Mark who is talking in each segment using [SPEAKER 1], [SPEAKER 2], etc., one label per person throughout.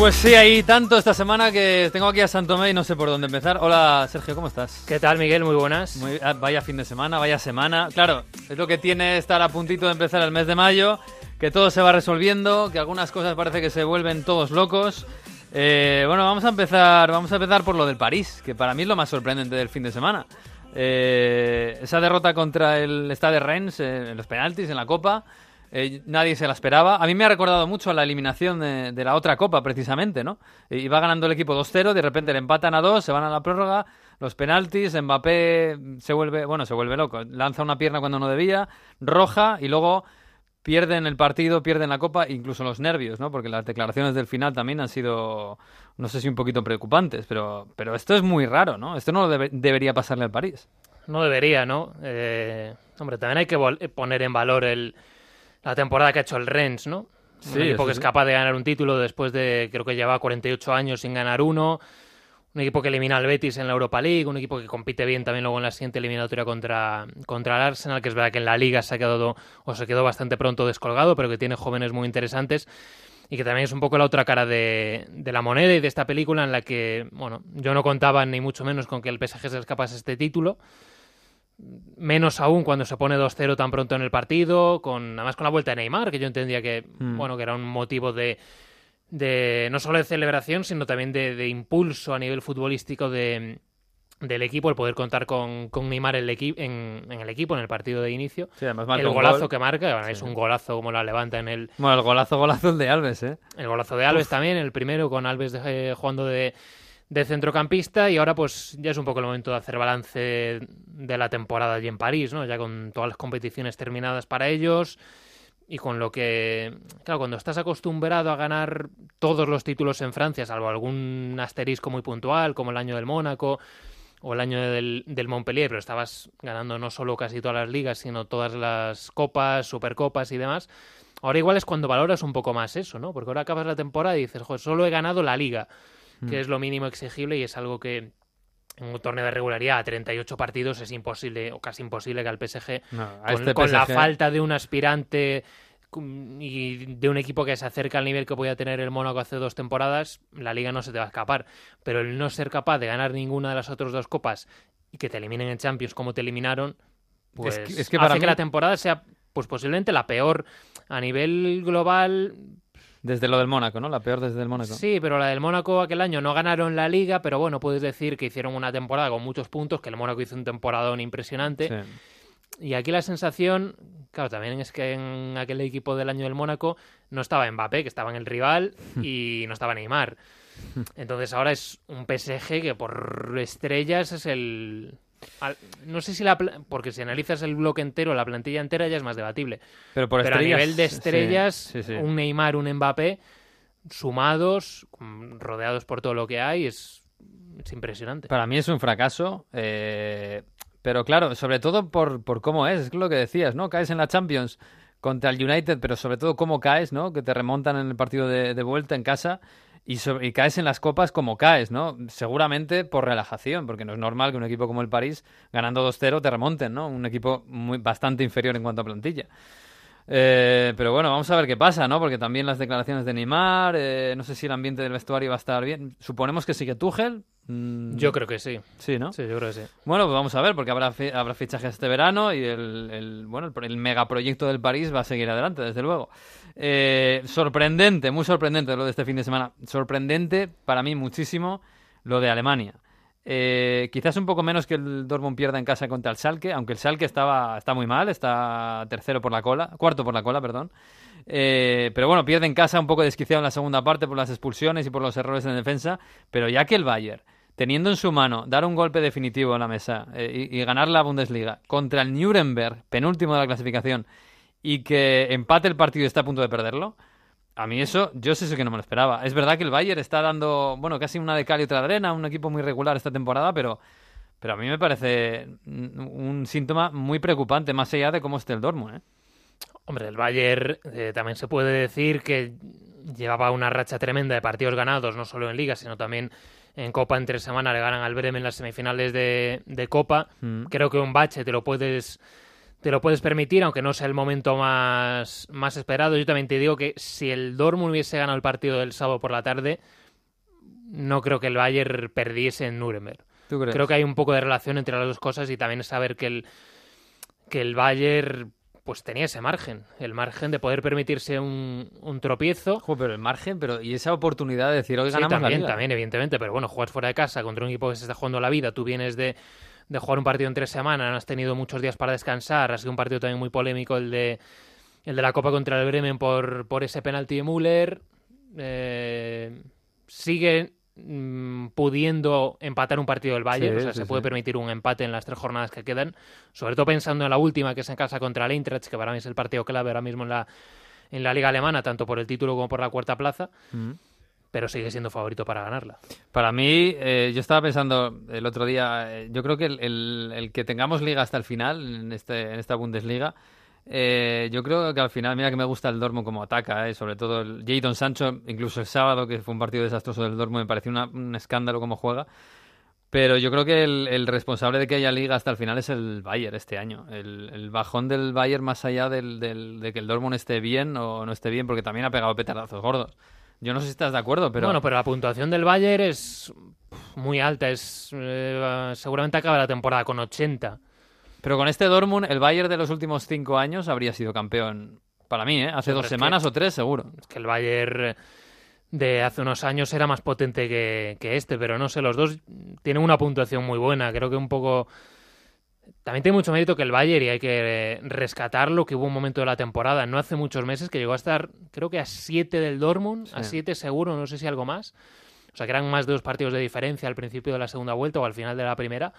[SPEAKER 1] Pues sí, hay tanto esta semana que tengo aquí a Santomé y no sé por dónde empezar. Hola Sergio, ¿cómo estás?
[SPEAKER 2] ¿Qué tal Miguel? Muy buenas.
[SPEAKER 1] Muy, ah, vaya fin de semana, vaya semana. Claro, es lo que tiene estar a puntito de empezar el mes de mayo, que todo se va resolviendo, que algunas cosas parece que se vuelven todos locos. Eh, bueno, vamos a empezar, vamos a empezar por lo del París, que para mí es lo más sorprendente del fin de semana. Eh, esa derrota contra el Stade Rennes eh, en los penaltis en la Copa. Eh, nadie se la esperaba. A mí me ha recordado mucho a la eliminación de, de la otra copa, precisamente, ¿no? Iba ganando el equipo 2-0, de repente le empatan a 2, se van a la prórroga, los penaltis, Mbappé se vuelve, bueno, se vuelve loco, lanza una pierna cuando no debía, roja y luego pierden el partido, pierden la copa, incluso los nervios, ¿no? Porque las declaraciones del final también han sido, no sé si un poquito preocupantes, pero, pero esto es muy raro, ¿no? Esto no debe- debería pasarle al París.
[SPEAKER 2] No debería, ¿no? Eh, hombre, también hay que poner en valor el, la temporada que ha hecho el Rennes, ¿no?
[SPEAKER 1] Sí,
[SPEAKER 2] un equipo que es capaz de ganar un título después de, creo que lleva 48 años sin ganar uno. Un equipo que elimina al Betis en la Europa League, un equipo que compite bien también luego en la siguiente eliminatoria contra, contra el Arsenal, que es verdad que en la Liga se ha quedado o se quedó bastante pronto descolgado, pero que tiene jóvenes muy interesantes y que también es un poco la otra cara de, de la moneda y de esta película en la que, bueno, yo no contaba ni mucho menos con que el PSG se escapase este título, menos aún cuando se pone 2-0 tan pronto en el partido, con además con la vuelta de Neymar, que yo entendía que,
[SPEAKER 1] Mm.
[SPEAKER 2] bueno, que era un motivo de, de no solo de celebración, sino también de, de impulso a nivel futbolístico de, del equipo, el poder contar con, con Neymar en en, en el equipo, en el partido de inicio.
[SPEAKER 1] Sí, además
[SPEAKER 2] El golazo
[SPEAKER 1] gol.
[SPEAKER 2] que marca, bueno, es un golazo como la levanta en el,
[SPEAKER 1] Bueno, el golazo, golazo el de Alves, ¿eh?
[SPEAKER 2] el golazo de Alves también, el primero con Alves de- eh, jugando de, de centrocampista y ahora pues ya es un poco el momento de hacer balance de la temporada allí en París, ¿no? Ya con todas las competiciones terminadas para ellos y con lo que, claro, cuando estás acostumbrado a ganar todos los títulos en Francia, salvo algún asterisco muy puntual como el año del Mónaco o el año del, del Montpellier, pero estabas ganando no solo casi todas las ligas, sino todas las copas, supercopas y demás. Ahora igual es cuando valoras un poco más eso, ¿no? Porque ahora acabas la temporada y dices, joder, solo he ganado la liga, que
[SPEAKER 1] Mm.
[SPEAKER 2] es lo mínimo exigible y es algo que en un torneo de regularidad a 38 partidos es imposible o casi imposible que al PSG
[SPEAKER 1] No, a
[SPEAKER 2] con,
[SPEAKER 1] este
[SPEAKER 2] con la falta de un aspirante y de un equipo que se acerca al nivel que podía tener el Mónaco hace dos temporadas, la liga no se te va a escapar. Pero el no ser capaz de ganar ninguna de las otras dos copas y que te eliminen en Champions como te eliminaron, pues
[SPEAKER 1] Es que- es que para
[SPEAKER 2] hace
[SPEAKER 1] mí-
[SPEAKER 2] que la temporada sea pues posiblemente la peor a nivel global.
[SPEAKER 1] Desde lo del Mónaco, ¿no? La peor desde el Mónaco.
[SPEAKER 2] Sí, pero la del Mónaco aquel año no ganaron la liga, pero bueno, puedes decir que hicieron una temporada con muchos puntos, que el Mónaco hizo un temporadón impresionante.
[SPEAKER 1] Sí.
[SPEAKER 2] Y aquí la sensación, claro, también es que en aquel equipo del año del Mónaco no estaba Mbappé, que estaba en el rival, y no estaba Neymar. Entonces ahora es un PSG que por estrellas es el... al- No sé si la... Porque si analizas el bloque entero, la plantilla entera ya es más debatible.
[SPEAKER 1] Pero por
[SPEAKER 2] Pero a nivel de estrellas,
[SPEAKER 1] sí, sí.
[SPEAKER 2] un Neymar, un Mbappé, sumados, rodeados por todo lo que hay, es, es impresionante.
[SPEAKER 1] Para mí es un fracaso. eh, pero claro, sobre todo por, por cómo es. Es lo que decías, ¿no? Caes en la Champions contra el United, pero sobre todo cómo caes, ¿no? Que te remontan en el partido de, de vuelta en casa. Y, caes en las copas como caes, ¿no? Seguramente por relajación, porque no es normal que un equipo como el París, ganando 2-0, te remonten, ¿no? Un equipo muy, bastante inferior en cuanto a plantilla. Eh, pero bueno, vamos a ver qué pasa, ¿no? Porque también las declaraciones de Neymar, eh, no sé si el ambiente del vestuario va a estar bien. Suponemos que sigue Tuchel. mm,
[SPEAKER 2] Yo creo que sí.
[SPEAKER 1] Sí, ¿no?
[SPEAKER 2] Sí, yo creo que sí.
[SPEAKER 1] Bueno, pues vamos a ver, porque habrá, fi- habrá fichajes este verano y el, el- bueno, el, el megaproyecto del París va a seguir adelante, desde luego. Eh, sorprendente, muy sorprendente lo de este fin de semana. Sorprendente para mí muchísimo lo de Alemania. Eh, quizás un poco menos que el Dortmund pierda en casa contra el Schalke, aunque el Schalke estaba, está muy mal, está tercero por la cola, cuarto por la cola, perdón. Eh, pero bueno, pierde en casa un poco desquiciado en la segunda parte por las expulsiones y por los errores en defensa. Pero ya que el Bayern, teniendo en su mano dar un golpe definitivo en la mesa eh, y, y ganar la Bundesliga contra el Nuremberg, penúltimo de la clasificación, y que empate el partido y está a punto de perderlo, a mí eso, yo sé eso que no me lo esperaba. Es verdad que el Bayern está dando, bueno, casi una de cal y otra de arena, un equipo muy regular esta temporada, pero, pero a mí me parece un un síntoma muy preocupante, más allá de cómo esté el Dortmund, ¿eh?
[SPEAKER 2] Hombre, el Bayern eh, también se puede decir que llevaba una racha tremenda de partidos ganados, no solo en Liga, sino también en Copa entre semana. Le ganan al Bremen en las semifinales de, de Copa.
[SPEAKER 1] Mm.
[SPEAKER 2] Creo que un bache te lo puedes te lo puedes permitir, aunque no sea el momento más, más esperado. Yo también te digo que si el Dortmund hubiese ganado el partido del sábado por la tarde, no creo que el Bayern perdiese en Nuremberg. Creo que hay un poco de relación entre las dos cosas y también saber que el, que el Bayern pues tenía ese margen, el margen de poder permitirse un, un tropiezo.
[SPEAKER 1] pero el margen, pero y esa oportunidad de decir hoy ganamos
[SPEAKER 2] también,
[SPEAKER 1] la
[SPEAKER 2] también, evidentemente, pero bueno, juegas fuera de casa contra un equipo que se está jugando la vida, tú vienes de, de jugar un partido en tres semanas, has tenido muchos días para descansar, ha sido un partido también muy polémico el de el de la Copa contra el Bremen por, por ese penalti de Müller. Eh, sigue Mm, pudiendo empatar un partido del Bayern, o sea, se puede permitir un empate en las tres jornadas que quedan, sobre todo pensando en la última que es en casa contra el Eintracht, que para mí es el partido clave ahora mismo en la, en la liga alemana, tanto por el título como por la cuarta plaza. Mm. Pero sigue siendo favorito para ganarla.
[SPEAKER 1] Para mí, eh, yo estaba pensando el otro día, eh, yo creo que el, que tengamos liga hasta el final en, este, esta Bundesliga eh, yo creo que al final, mira que me gusta el Dormo como ataca, sobre todo el Jadon Sancho, incluso el sábado, que fue un partido desastroso del Dormo, me pareció un escándalo como juega. Pero yo creo que el, responsable de que haya liga hasta el final es el Bayern este año. El, bajón del Bayern más allá de que el Dortmund esté bien o no esté bien, porque también ha pegado petardazos gordos. Yo no sé si estás de acuerdo, pero...
[SPEAKER 2] Bueno, pero la puntuación del Bayern es muy alta. es eh, Seguramente acaba la temporada con 80.
[SPEAKER 1] Pero con este Dortmund, el Bayern de los últimos cinco años habría sido campeón para mí, ¿eh? Hace dos semanas o tres, seguro.
[SPEAKER 2] Es que el Bayern de hace unos años era más potente que, este, pero no sé, los dos tienen una puntuación muy buena. Creo que un poco... También tiene mucho mérito que el Bayern, y hay que rescatarlo, que hubo un momento de la temporada, no hace muchos meses, que llegó a estar, creo que a siete del Dortmund, a siete seguro, no sé si algo más. O sea, que eran más de dos partidos de diferencia al principio de la segunda vuelta o al final de la primera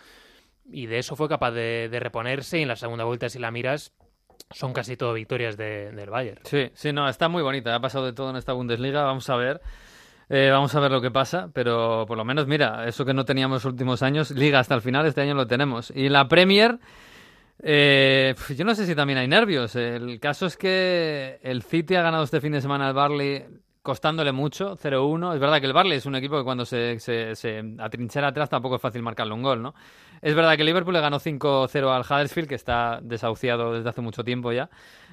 [SPEAKER 2] y de eso fue capaz de, reponerse y en la segunda vuelta si la miras son casi todo victorias del Bayern.
[SPEAKER 1] Sí, sí, no, está muy bonita, ha pasado de todo en esta Bundesliga, vamos a ver. Eh, vamos a ver lo que pasa, pero por lo menos, mira, eso que no teníamos los últimos años, liga hasta el final, este año lo tenemos. Y la Premier, eh, yo no sé si también hay nervios. El caso es que el City ha ganado este fin de semana al Barley costándole mucho, 0-1. Es verdad que el Barley es un equipo que cuando se, se, se, atrinchera atrás tampoco es fácil marcarle un gol, ¿no? Es verdad que Liverpool le ganó 5-0 al Huddersfield, que está desahuciado desde hace mucho tiempo ya.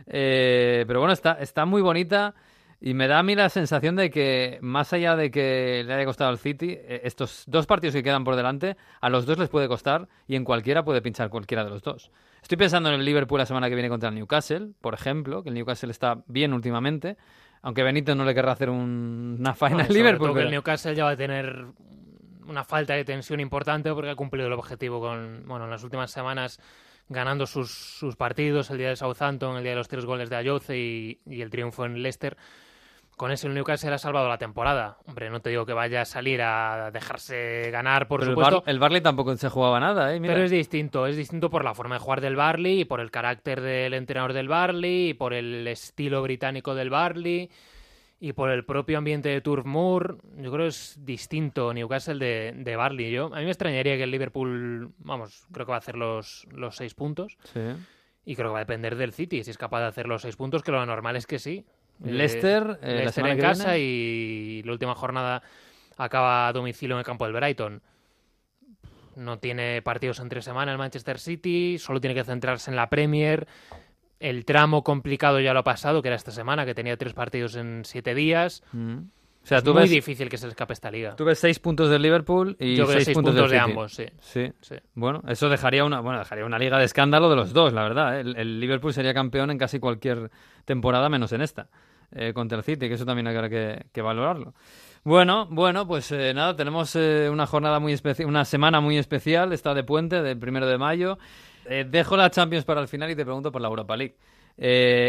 [SPEAKER 1] Eh, pero bueno, está, está muy bonita y me da a mí la sensación de que, más allá de que le haya costado al City, eh, estos dos partidos que quedan por delante, a los dos les puede costar y en cualquiera puede pinchar cualquiera de los dos. Estoy pensando en el Liverpool la semana que viene contra el Newcastle, por ejemplo, que el Newcastle está bien últimamente. Aunque Benito no le querrá hacer una faena al Liverpool.
[SPEAKER 2] Porque el Newcastle ya va a tener una falta de tensión importante porque ha cumplido el objetivo con, bueno, en las últimas semanas ganando sus, sus partidos, el día de Southampton, el día de los tres goles de Ayoce y, y el triunfo en Leicester con eso el Newcastle ha salvado la temporada. Hombre, no te digo que vaya a salir a dejarse ganar, por supuesto.
[SPEAKER 1] El, Barley tampoco se jugaba nada, ¿eh?
[SPEAKER 2] Pero es distinto, es distinto por la forma de jugar del Barley y por el carácter del entrenador del Barley y por el estilo británico del Barley y por el propio ambiente de Turf Moor. Yo creo que es distinto Newcastle de, de Barley. Yo, a mí me extrañaría que el Liverpool, vamos, creo que va a hacer los, los seis puntos.
[SPEAKER 1] Sí.
[SPEAKER 2] Y creo que va a depender del City. Si es capaz de hacer los seis puntos, que lo normal es que sí.
[SPEAKER 1] Eh, Leicester, eh,
[SPEAKER 2] Leicester en casa y la última jornada acaba a domicilio en el campo del Brighton. No tiene partidos entre semana el Manchester City, solo tiene que centrarse en la Premier. El tramo complicado ya lo ha pasado, que era esta semana, que tenía tres partidos en siete días. Mm. Sea, es muy difícil que se le escape esta liga.
[SPEAKER 1] Tú ves seis puntos del Liverpool y seis, puntos,
[SPEAKER 2] de ambos, sí.
[SPEAKER 1] sí. Bueno, eso dejaría una, bueno, dejaría una liga de escándalo de los dos, la verdad. ¿eh? el Liverpool sería campeón en casi cualquier temporada menos en esta. Eh, contra el City, que eso también hay que, valorarlo. Bueno, bueno, pues eh, nada, tenemos eh, una jornada muy especial, una semana muy especial, está de puente, del primero de mayo. dejo la Champions para el final y te pregunto por la Europa League.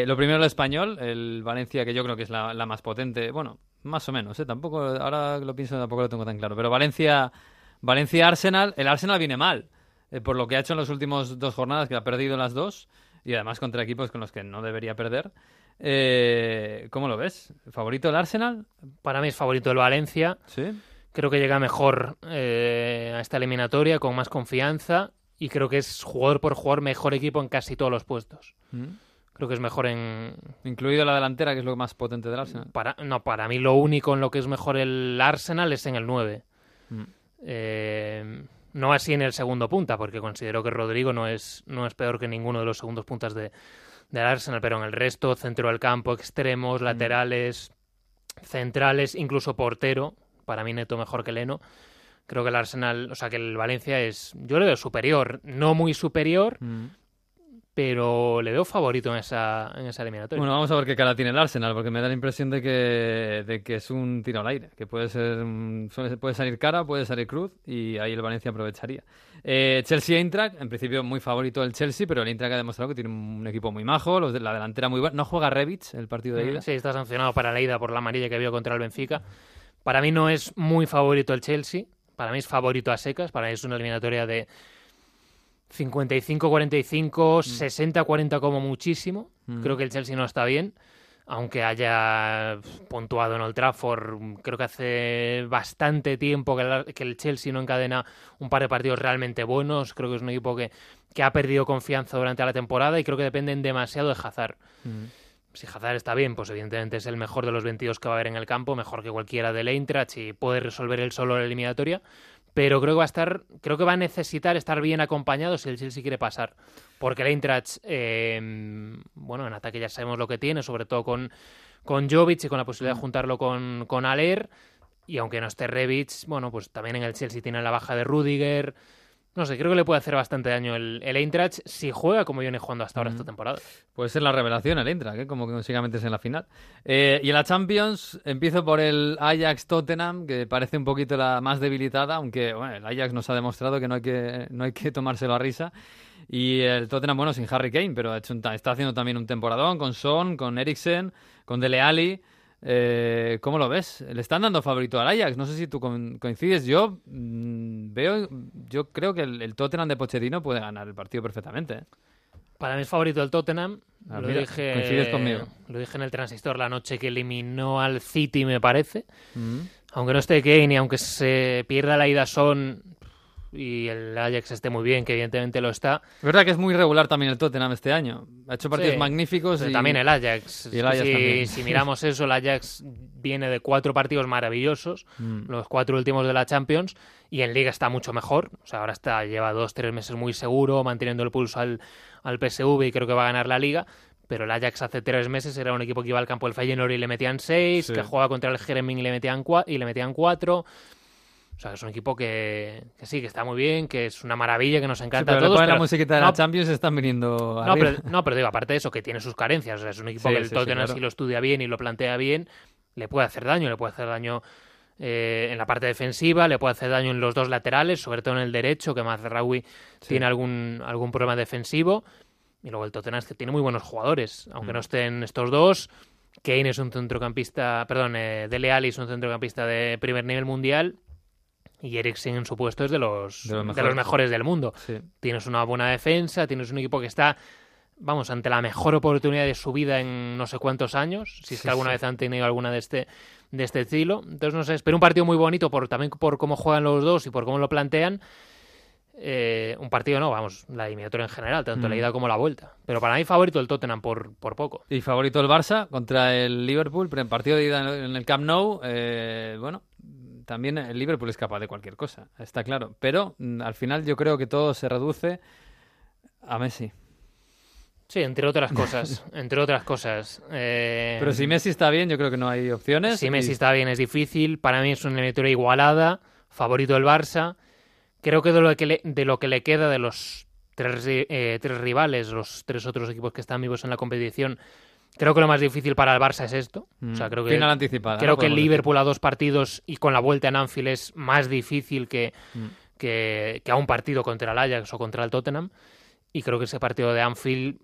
[SPEAKER 1] lo primero el español, el Valencia, que yo creo que es la, más potente, bueno, más o menos, tampoco, ahora lo pienso, tampoco lo tengo tan claro, pero Valencia, Valencia Arsenal, el Arsenal viene mal, por lo que ha hecho en las últimas dos jornadas, que ha perdido las dos, y además contra equipos con los que no debería perder. Eh, ¿Cómo lo ves? ¿Favorito el Arsenal?
[SPEAKER 2] Para mí es favorito el Valencia.
[SPEAKER 1] Sí.
[SPEAKER 2] Creo que llega mejor eh, a esta eliminatoria con más confianza y creo que es jugador por jugador mejor equipo en casi todos los puestos. Mm. Creo que es mejor en...
[SPEAKER 1] Incluido la delantera, que es lo más potente del Arsenal.
[SPEAKER 2] Para, no, para mí lo único en lo que es mejor el Arsenal es en el 9. Mm. Eh, No así en el segundo punta, porque considero que Rodrigo no es, no es peor que ninguno de los segundos puntas de, del Arsenal, pero en el resto, centro del campo, extremos, laterales, centrales, incluso portero, para mí Neto mejor que Leno. Creo que el Arsenal, o sea, que el Valencia es, yo le veo superior, no muy superior,
[SPEAKER 1] Mm.
[SPEAKER 2] Pero le veo favorito en esa, en esa eliminatoria.
[SPEAKER 1] Bueno, vamos a ver qué cara tiene el Arsenal, porque me da la impresión de que, de que es un tiro al aire, que puede ser mm, puede salir cara, puede salir cruz, y ahí el Valencia aprovecharía. Eh, Chelsea-Eintracht, en principio muy favorito el Chelsea, pero el Eintracht ha demostrado que tiene un equipo muy majo, los de la delantera muy buena. No juega Rebic el partido de ida.
[SPEAKER 2] Sí, está sancionado para la ida por la amarilla que vio contra el Benfica. Para mí no es muy favorito el Chelsea. Para mí es favorito a secas. Para mí es una eliminatoria de 55-45, 60-40 como muchísimo.
[SPEAKER 1] Mm.
[SPEAKER 2] Creo que el Chelsea no está bien. Aunque haya puntuado en Old Trafford, creo que hace bastante tiempo que el, que el Chelsea no encadena un par de partidos realmente buenos. Creo que es un equipo que, que ha perdido confianza durante la temporada y creo que dependen demasiado de Hazard.
[SPEAKER 1] Mm.
[SPEAKER 2] Si Hazard está bien, pues evidentemente es el mejor de los 22 que va a haber en el campo, mejor que cualquiera del Eintracht y puede resolver él solo la eliminatoria. Pero creo que va a estar, creo que va a necesitar estar bien acompañado si el Chelsea quiere pasar. Porque el Eintracht, eh, bueno, en ataque ya sabemos lo que tiene, sobre todo con, con Jovic y con la posibilidad de juntarlo con, con Aller. Y aunque no esté Rebic, bueno, pues también en el Chelsea tiene la baja de Rudiger. No sé, creo que le puede hacer bastante daño el, el Eintracht si juega como viene jugando hasta ahora esta temporada.
[SPEAKER 1] Puede ser la revelación el Eintracht, ¿eh? como que consiga meterse en la final. Eh, y en la Champions empiezo por el Ajax-Tottenham, que parece un poquito la más debilitada, aunque bueno, el Ajax nos ha demostrado que no hay que, no hay que tomárselo a risa. Y el Tottenham, bueno, sin Harry Kane, pero ha hecho un está haciendo también un temporadón con Son, con Eriksen, con Dele Alli. Eh, ¿Cómo lo ves? Le están dando favorito al Ajax. No sé si tú coincides. Yo mm, veo, yo creo que el, el Tottenham de Pochettino puede ganar el partido perfectamente. ¿eh?
[SPEAKER 2] Para mí es favorito el Tottenham.
[SPEAKER 1] Ah,
[SPEAKER 2] lo,
[SPEAKER 1] mira,
[SPEAKER 2] dije,
[SPEAKER 1] coincides conmigo.
[SPEAKER 2] lo dije en el transistor la noche que eliminó al City, me parece.
[SPEAKER 1] Mm.
[SPEAKER 2] Aunque no esté Kane y aunque se pierda la ida Son y el Ajax esté muy bien, que evidentemente lo está.
[SPEAKER 1] Es verdad que es muy regular también el Tottenham este año. Ha hecho partidos
[SPEAKER 2] Sí.
[SPEAKER 1] magníficos y
[SPEAKER 2] También el Ajax.
[SPEAKER 1] y el Ajax
[SPEAKER 2] si, si miramos eso, el Ajax viene de cuatro partidos maravillosos,
[SPEAKER 1] Mm.
[SPEAKER 2] los cuatro últimos de la Champions, y en Liga está mucho mejor. O sea, ahora está, lleva dos, tres meses muy seguro, manteniendo el pulso al, al PSV y creo que va a ganar la Liga. Pero el Ajax hace tres meses era un equipo que iba al campo del Feyenoord y le metían seis,
[SPEAKER 1] Sí.
[SPEAKER 2] que jugaba contra el Jeremín y le metían, cua- y le metían cuatro. O sea, es un equipo que, que sí, que está muy bien, que es una maravilla, que nos
[SPEAKER 1] Sí,
[SPEAKER 2] encanta
[SPEAKER 1] pero
[SPEAKER 2] a todos.
[SPEAKER 1] ponen la
[SPEAKER 2] pero-
[SPEAKER 1] musiquita de
[SPEAKER 2] no,
[SPEAKER 1] la Champions están viniendo
[SPEAKER 2] no, pero, no, pero digo, aparte de eso, que tiene sus carencias. O sea, es un equipo
[SPEAKER 1] Sí,
[SPEAKER 2] que el
[SPEAKER 1] sí, sí,
[SPEAKER 2] Tottenham,
[SPEAKER 1] claro.
[SPEAKER 2] si lo estudia bien y lo plantea bien, le puede hacer daño. Le puede hacer daño eh, en la parte defensiva, le puede hacer daño en los dos laterales, sobre todo en el derecho, que Mazraoui tiene algún, algún problema defensivo. Y luego el Tottenham es que tiene muy buenos jugadores. Aunque
[SPEAKER 1] Mm.
[SPEAKER 2] no estén estos dos, Kane es un centrocampista, perdón, eh, Dele Alli es un centrocampista de primer nivel mundial. Y Eriksen en su puesto es de los,
[SPEAKER 1] De los
[SPEAKER 2] de los
[SPEAKER 1] mejores.
[SPEAKER 2] del mundo
[SPEAKER 1] Sí.
[SPEAKER 2] tienes una buena defensa, tienes un equipo que está, vamos, ante la mejor oportunidad de su vida en no sé cuántos años, si es
[SPEAKER 1] Sí,
[SPEAKER 2] que alguna
[SPEAKER 1] sí.
[SPEAKER 2] vez han tenido alguna de este de este estilo. Entonces, no sé, espero un partido muy bonito por también por cómo juegan los dos y por cómo lo plantean. Eh, un partido no, vamos, la eliminatoria en general, tanto
[SPEAKER 1] Mm.
[SPEAKER 2] la ida como la vuelta. Pero para mí favorito el Tottenham por, por poco.
[SPEAKER 1] Y favorito el Barça contra el Liverpool, pero en partido de ida en el Camp Nou, eh, bueno, también el Liverpool es capaz de cualquier cosa, está claro. Pero mm, al final yo creo que todo se reduce a Messi.
[SPEAKER 2] Sí, entre otras cosas, entre otras cosas. Eh,
[SPEAKER 1] Pero si Messi está bien, yo creo que no hay opciones.
[SPEAKER 2] Si
[SPEAKER 1] y-
[SPEAKER 2] Messi está bien es difícil. Para mí es una eliminatoria igualada. Favorito el Barça. Creo que de lo que le, de lo que le queda de los tres, eh, tres rivales, los tres otros equipos que están vivos en la competición, creo que lo más difícil para el Barça es esto. O sea,
[SPEAKER 1] Mm,
[SPEAKER 2] creo que,
[SPEAKER 1] Final anticipada.
[SPEAKER 2] creo
[SPEAKER 1] ¿no?
[SPEAKER 2] que el
[SPEAKER 1] decir.
[SPEAKER 2] Liverpool a dos partidos y con la vuelta en Anfield es más difícil que,
[SPEAKER 1] Mm.
[SPEAKER 2] que, que a un partido contra el Ajax o contra el Tottenham. Y creo que ese partido de Anfield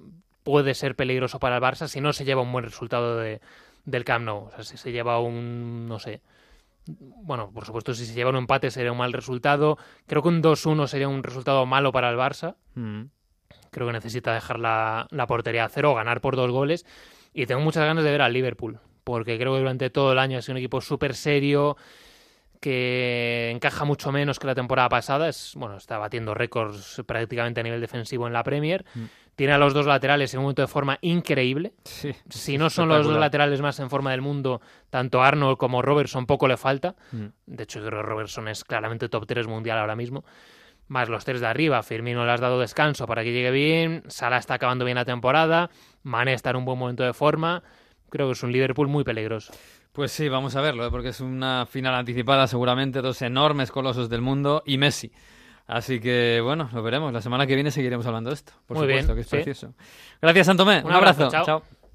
[SPEAKER 2] puede ser peligroso para el Barça si no se lleva un buen resultado de, del Camp Nou. O sea, si se lleva un, no sé. Bueno, por supuesto, si se lleva un empate sería un mal resultado. Creo que un 2-1 sería un resultado malo para el Barça.
[SPEAKER 1] Mm.
[SPEAKER 2] Creo que necesita dejar la, la portería a cero ganar por dos goles. Y tengo muchas ganas de ver al Liverpool, porque creo que durante todo el año ha sido un equipo súper serio, que encaja mucho menos que la temporada pasada. Es, bueno, está batiendo récords prácticamente a nivel defensivo en la Premier.
[SPEAKER 1] Mm.
[SPEAKER 2] Tiene a los dos laterales en un momento de forma increíble.
[SPEAKER 1] Sí.
[SPEAKER 2] Si no son los dos laterales más en forma del mundo, tanto Arnold como Robertson poco le falta.
[SPEAKER 1] Mm.
[SPEAKER 2] De hecho, yo creo que Robertson es claramente top 3 mundial ahora mismo. Más los tres de arriba. Firmino le has dado descanso para que llegue bien, Salah está acabando bien la temporada, Mané está en un buen momento de forma. Creo que es un Liverpool muy peligroso.
[SPEAKER 1] Pues sí, vamos a verlo, ¿eh? porque es una final anticipada seguramente, dos enormes colosos del mundo y Messi. Así que bueno, lo veremos. La semana que viene seguiremos hablando de esto. Por
[SPEAKER 2] Muy
[SPEAKER 1] supuesto,
[SPEAKER 2] bien,
[SPEAKER 1] que es
[SPEAKER 2] sí.
[SPEAKER 1] precioso. Gracias, Santomé. Un,
[SPEAKER 2] Un abrazo,
[SPEAKER 1] abrazo.
[SPEAKER 2] chao.
[SPEAKER 1] chao.